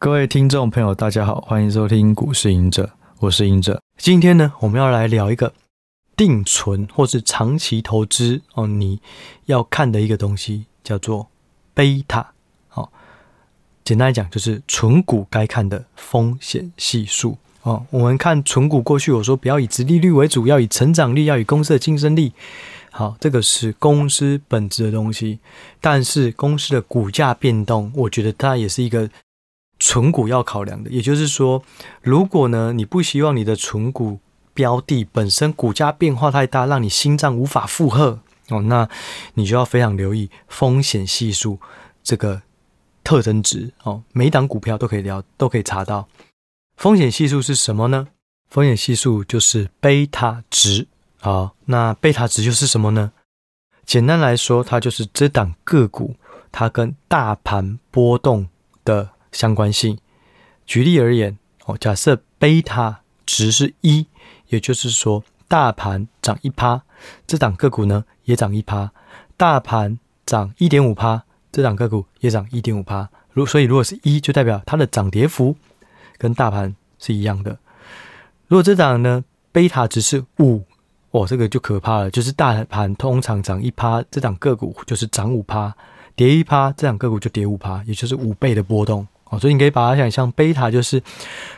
各位听众朋友，大家好，欢迎收听股市赢者，我是赢者。今天呢，我们要来聊一个定存或是长期投资哦，你要看的一个东西叫做贝塔。哦，简单来讲，就是存股该看的风险系数。哦，我们看存股过去，我说不要以殖利率为主，要以成长率，要以公司的竞争力。好，这个是公司本质的东西，但是公司的股价变动，我觉得它也是一个存股要考量的。也就是说，如果呢，你不希望你的存股标的本身股价变化太大，让你心脏无法负荷哦，那你就要非常留意风险系数这个特征值哦。每档股票都可以聊，都可以查到风险系数是什么呢？风险系数就是贝塔值。好，那贝塔值就是什么呢？简单来说，它就是这档个股它跟大盘波动的相关性。举例而言，哦，假设贝塔值是一，也就是说，大盘涨一趴，这档个股呢也涨一趴；大盘涨一点五趴，这档个股也涨一点五趴。如所以，如果是一，就代表它的涨跌幅跟大盘是一样的。如果这档呢贝塔值是五。哦，这个就可怕了，就是大盘通常涨一趴，这档个股就是涨五趴；跌一趴，这档个股就跌五趴，也就是五倍的波动。哦，所以你可以把它想象，贝塔就是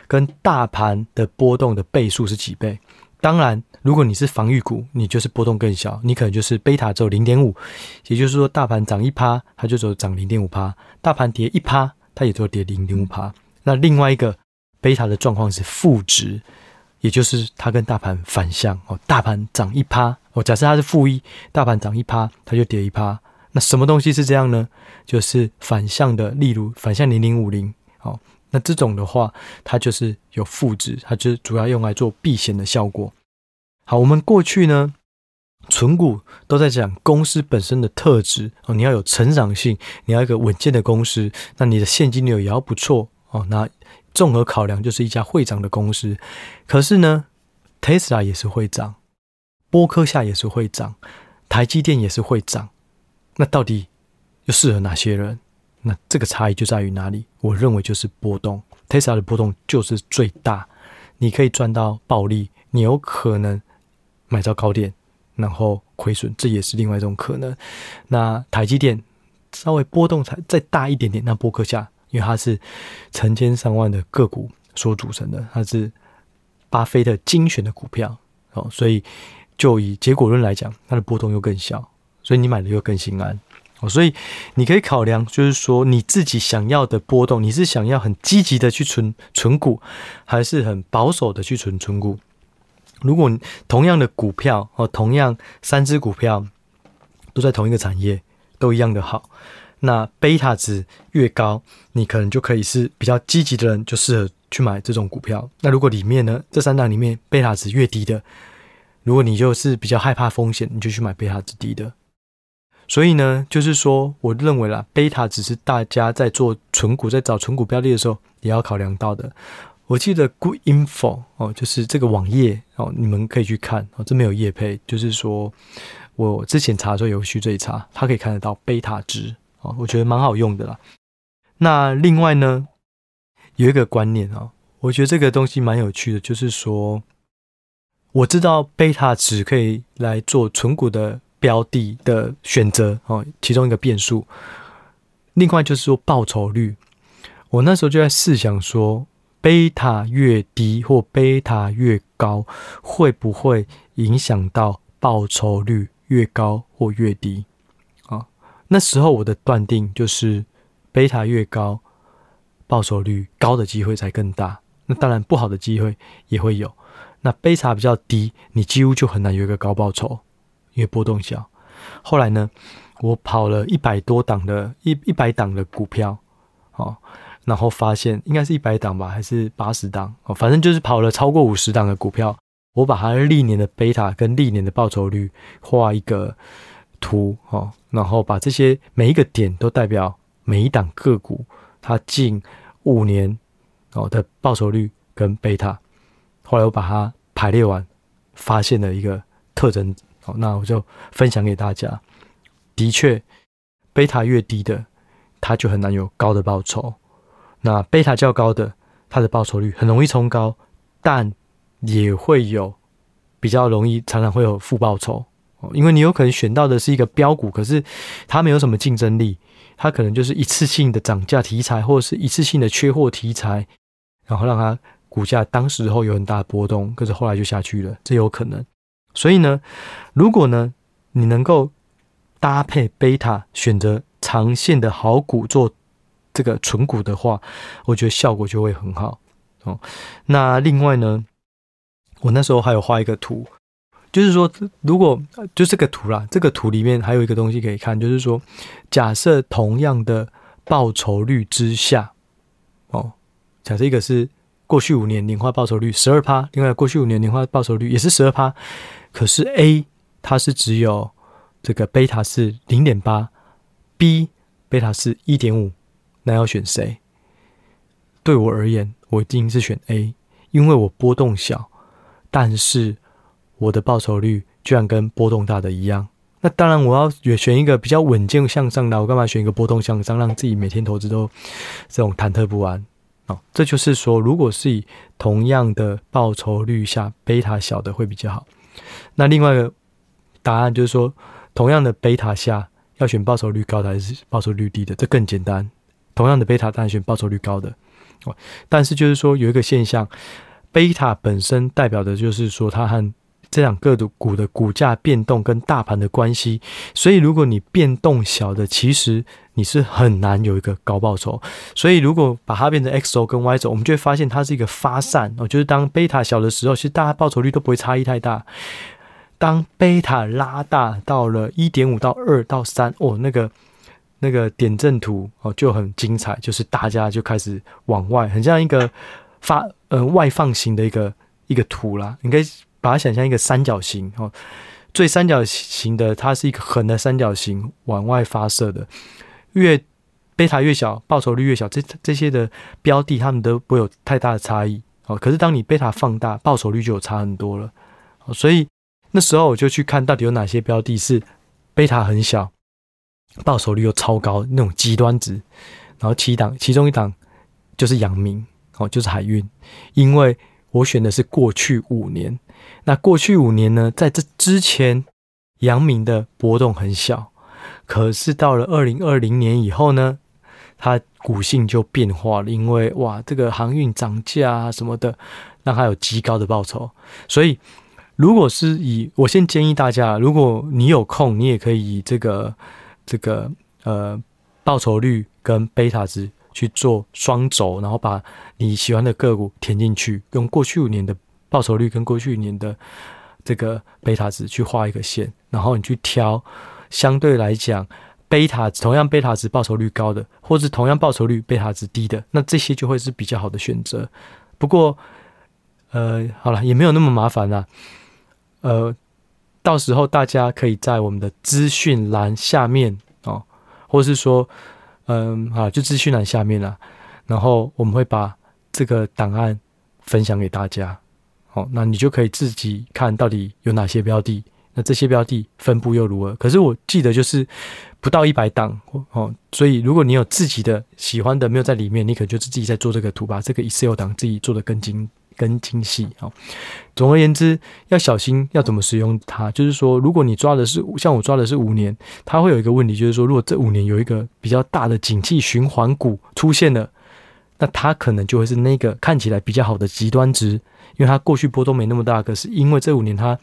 跟大盘的波动的倍数是几倍。当然，如果你是防御股，你就是波动更小，你可能就是贝塔只有零点五，也就是说，大盘涨一趴，它就只有涨零点五趴；大盘跌一趴，它也只有跌零点五趴。那另外一个贝塔的状况是负值。也就是它跟大盘反向哦，大盘涨一趴哦，假设它是负一，大盘涨一趴，它就跌一趴。那什么东西是这样呢？就是反向的，例如反向零零五零哦，那这种的话，它就是有负值，它就主要用来做避险的效果。好，我们过去呢，存股都在讲公司本身的特质哦，你要有成长性，你要一个稳健的公司，那你的现金流也要不错哦，那。综合考量就是一家会涨的公司，可是呢，Tesla 也是会涨，波克夏也是会涨，台积电也是会涨，那到底又适合哪些人？那这个差异就在于哪里？我认为就是波动，Tesla 的波动就是最大，你可以赚到暴利，你有可能买到高点，然后亏损，这也是另外一种可能。那台积电稍微波动才再大一点点，那波克夏。因为它是成千上万的个股所组成的，它是巴菲特精选的股票哦，所以就以结果论来讲，它的波动又更小，所以你买的又更心安哦。所以你可以考量，就是说你自己想要的波动，你是想要很积极的去存存股，还是很保守的去存存股？如果同样的股票哦，同样三只股票都在同一个产业，都一样的好。那贝塔值越高，你可能就可以是比较积极的人，就适合去买这种股票。那如果里面呢，这三档里面贝塔值越低的，如果你就是比较害怕风险，你就去买贝塔值低的。所以呢，就是说，我认为啦，贝塔值是大家在做存股、在找存股标的的时候也要考量到的。我记得 Good Info 哦，就是这个网页哦，你们可以去看哦，这没有业配，就是说我之前查的时候有序最差，它可以看得到贝塔值。哦，我觉得蛮好用的啦。那另外呢，有一个观念哦，我觉得这个东西蛮有趣的，就是说，我知道贝塔值可以来做存股的标的的选择哦，其中一个变数。另外就是说报酬率，我那时候就在试想说，贝塔越低或贝塔越高，会不会影响到报酬率越高或越低？啊那时候我的断定就是，贝塔越高，报酬率高的机会才更大。那当然不好的机会也会有。那贝塔比较低，你几乎就很难有一个高报酬，因为波动小。后来呢，我跑了一百多档的一一百档的股票，哦，然后发现应该是一百档吧，还是八十档？哦，反正就是跑了超过五十档的股票。我把它历年的贝塔跟历年的报酬率画一个图，哦。然后把这些每一个点都代表每一档个股它近五年哦的报酬率跟贝塔，后来我把它排列完，发现了一个特征那我就分享给大家。的确，贝塔越低的，它就很难有高的报酬。那贝塔较高的，它的报酬率很容易冲高，但也会有比较容易，常常会有负报酬哦，因为你有可能选到的是一个标股，可是它没有什么竞争力，它可能就是一次性的涨价题材，或者是一次性的缺货题材，然后让它股价当时候有很大的波动，可是后来就下去了，这有可能。所以呢，如果呢你能够搭配贝塔选择长线的好股做这个存股的话，我觉得效果就会很好哦。那另外呢，我那时候还有画一个图，就是说，如果就这个图啦，这个图里面还有一个东西可以看，就是说，假设同样的报酬率之下，哦，假设一个是过去五年年化报酬率十二趴，另外过去五年年化报酬率也是十二趴，可是 A 它是只有这个贝塔是零点八，B 贝塔是一点五。那要选谁？对我而言，我一定是选 A，因为我波动小，但是我的报酬率居然跟波动大的一样。那当然，我要选一个比较稳健向上的，我干嘛选一个波动向上，让自己每天投资都这种忐忑不安？这就是说，如果是以同样的报酬率下，贝塔小的会比较好。那另外一个答案就是说，同样的贝塔下，要选报酬率高的还是报酬率低的？这更简单。同样的贝塔，当然选报酬率高的。但是就是说，有一个现象，贝塔本身代表的就是说，它和这两个股的股价变动跟大盘的关系。所以，如果你变动小的，其实你是很难有一个高报酬。所以，如果把它变成 X 轴跟 Y 轴，我们就会发现它是一个发散哦。就是当贝塔小的时候，其实大家报酬率都不会差异太大。当贝塔拉大到了一点五到二到三，哦，那个。那个点阵图哦就很精彩，就是大家就开始往外，很像一个发呃外放型的一个一个图啦。你可以把它想象一个三角形哦，最三角形的它是一个横的三角形往外发射的，越贝塔越小，报酬率越小，这这些的标的它们都不会有太大的差异哦。可是当你贝塔放大，报酬率就有差很多了。所以那时候我就去看到底有哪些标的是贝塔很小。报酬率又超高，那种极端值，然后七档，其中一档就是阳明，哦，就是海运，因为我选的是过去五年，那过去五年呢，在这之前，阳明的波动很小，可是到了二零二零年以后呢，它股性就变化了，因为哇，这个航运涨价啊什么的，让它有极高的报酬，所以如果是以，我先建议大家，如果你有空，你也可以以这个。这个呃报酬率跟贝塔值去做双轴，然后把你喜欢的个股填进去，用过去五年的报酬率跟过去五年的这个贝塔值去画一个线，然后你去挑相对来讲贝塔同样贝塔值报酬率高的，或是同样报酬率贝塔值低的，那这些就会是比较好的选择。不过呃好了，也没有那么麻烦啦，呃。到时候大家可以在我们的资讯栏下面哦，或是说，嗯，好，就资讯栏下面啦。然后我们会把这个档案分享给大家，好，那你就可以自己看到底有哪些标的，那这些标的分布又如何？可是我记得就是不到一百档哦，所以如果你有自己的喜欢的没有在里面，你可能就自己在做这个图，把这个 Excel 档自己做的更精。更精细啊！总而言之，要小心要怎么使用它。就是说，如果你抓的是像我抓的是五年，它会有一个问题，就是说，如果这五年有一个比较大的景气循环股出现了，那它可能就会是那个看起来比较好的极端值，因为它过去波动没那么大，可是因为这五年它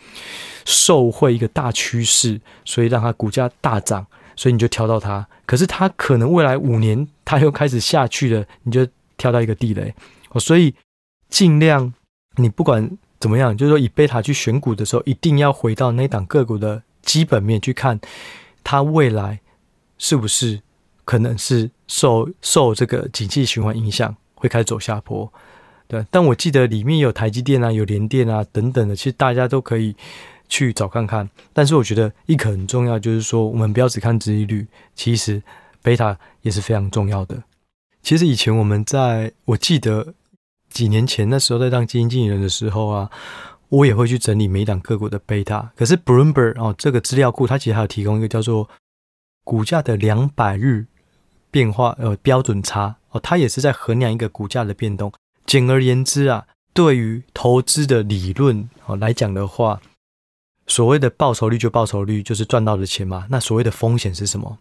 受惠一个大趋势，所以让它股价大涨，所以你就挑到它。可是它可能未来五年它又开始下去了，你就挑到一个地雷哦，所以。尽量，你不管怎么样，就是说以贝塔去选股的时候，一定要回到那档个股的基本面去看，它未来是不是可能是受受这个景气循环影响，会开始走下坡。对，但我记得里面有台积电啊，有联电啊等等的，其实大家都可以去找看看。但是我觉得一个很重要，就是说我们不要只看殖利率，其实贝塔也是非常重要的。其实以前我们在，我记得。几年前那时候在当基金经理人的时候啊，我也会去整理每一档个股的贝塔。可是 Bloomberg 哦，这个资料库它其实还有提供一个叫做股价的两百日变化呃标准差哦，它也是在衡量一个股价的变动。简而言之啊，对于投资的理论哦来讲的话，所谓的报酬率就报酬率，就是赚到的钱嘛。那所谓的风险是什么？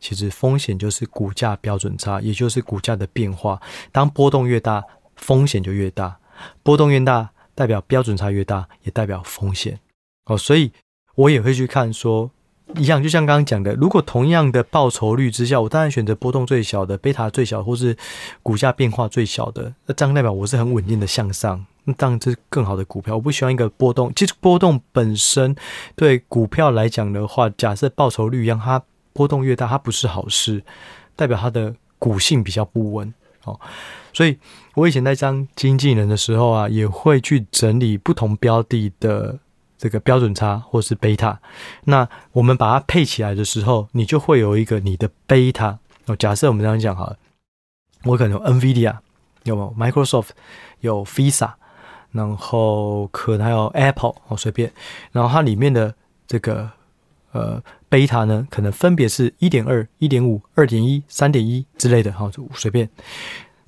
其实风险就是股价标准差，也就是股价的变化。当波动越大，风险就越大；波动越大，代表标准差越大，也代表风险。哦，所以我也会去看说，一样，就像刚刚讲的，如果同样的报酬率之下，我当然选择波动最小的、贝塔最小，或是股价变化最小的。那这样代表我是很稳定的向上，那当然这是更好的股票。我不喜欢一个波动，其实波动本身对股票来讲的话，假设报酬率一样，它。波动越大，它不是好事，代表它的股性比较不稳哦。所以，我以前在当经纪人的时候啊，也会去整理不同标的的这个标准差或是贝塔。那我们把它配起来的时候，你就会有一个你的贝塔哦。假设我们这样讲好了，我可能有 NVIDIA，有没有 Microsoft，有 Visa，然后可能还有 Apple 哦，随便。然后它里面的这个。呃，贝塔呢，可能分别是一点二、一点五、二点一、三点一之类的，哈，就，随便。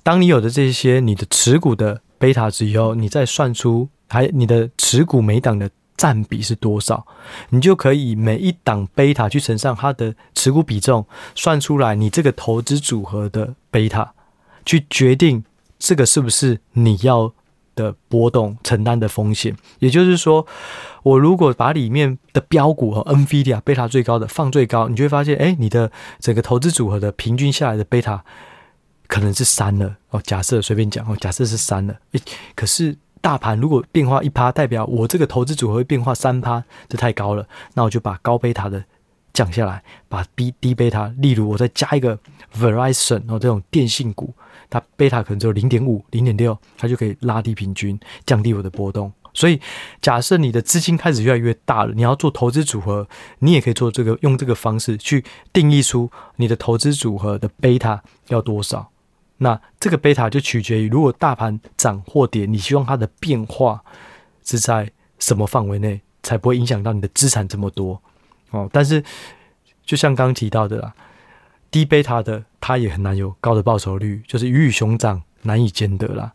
当你有的这些你的持股的贝塔值以后，你再算出还你的持股每档的占比是多少，你就可以每一档贝塔去乘上它的持股比重，算出来你这个投资组合的贝塔，去决定这个是不是你要的波动承担的风险，也就是说，我如果把里面的标股和 NVIDIA 贝塔最高的放最高，你就会发现，哎，你的整个投资组合的平均下来的贝塔可能是三了哦。假设随便讲哦，假设是三了，诶，可是大盘如果变化一趴，代表我这个投资组合会变化三趴，这太高了。那我就把高贝塔的降下来，把低低贝塔，例如我再加一个 Verizon 哦这种电信股。它贝塔可能只有零点五、零点六，它就可以拉低平均，降低我的波动。所以，假设你的资金开始越来越大了，你要做投资组合，你也可以做这个，用这个方式去定义出你的投资组合的贝塔要多少。那这个贝塔就取决于，如果大盘涨或跌，你希望它的变化是在什么范围内，才不会影响到你的资产这么多哦。但是，就像刚刚提到的啦。低贝塔的，它也很难有高的报酬率，就是鱼与熊掌难以兼得啦。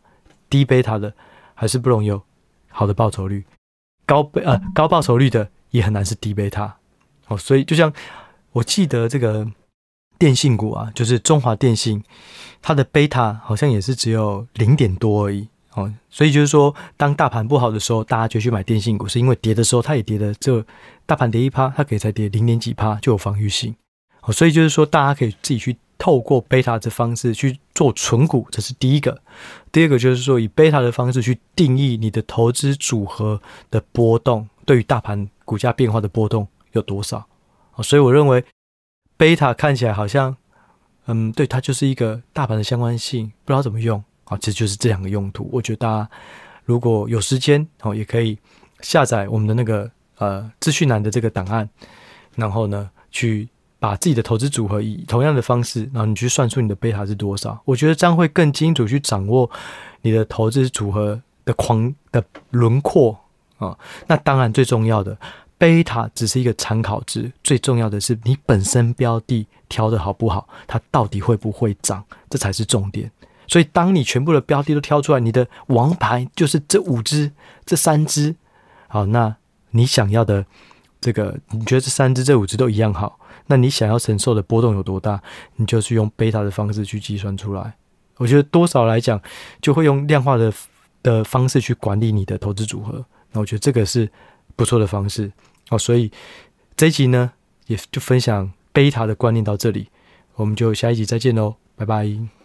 低贝塔的还是不容易有好的报酬率，高贝呃高报酬率的也很难是低贝塔。哦，所以就像我记得这个电信股啊，就是中华电信，它的贝塔好像也是只有零点多而已。哦，所以就是说，当大盘不好的时候，大家就去买电信股，是因为跌的时候它也跌的，这大盘跌一趴，它可以才跌零点几趴就有防御性。所以就是说，大家可以自己去透过贝塔的方式去做存股，这是第一个。第二个就是说，以贝塔的方式去定义你的投资组合的波动，对于大盘股价变化的波动有多少？所以我认为贝塔看起来好像，嗯，对，它就是一个大盘的相关性，不知道怎么用啊，其实就是这两个用途。我觉得大家如果有时间哦，也可以下载我们的那个呃资讯栏的这个档案，然后呢去。把自己的投资组合以同样的方式，然后你去算出你的贝塔是多少，我觉得这样会更精准去掌握你的投资组合的框的轮廓啊。那当然最重要的，贝塔只是一个参考值，最重要的是你本身标的挑的好不好，它到底会不会涨，这才是重点。所以当你全部的标的都挑出来，你的王牌就是这五只、这三只，好，那你想要的这个，你觉得这三只、这五只都一样好？那你想要承受的波动有多大，你就是用贝塔的方式去计算出来。我觉得多少来讲，就会用量化的的方式去管理你的投资组合。那我觉得这个是不错的方式。好，所以这一集呢，也就分享贝塔的观念到这里，我们就下一集再见喽，拜拜。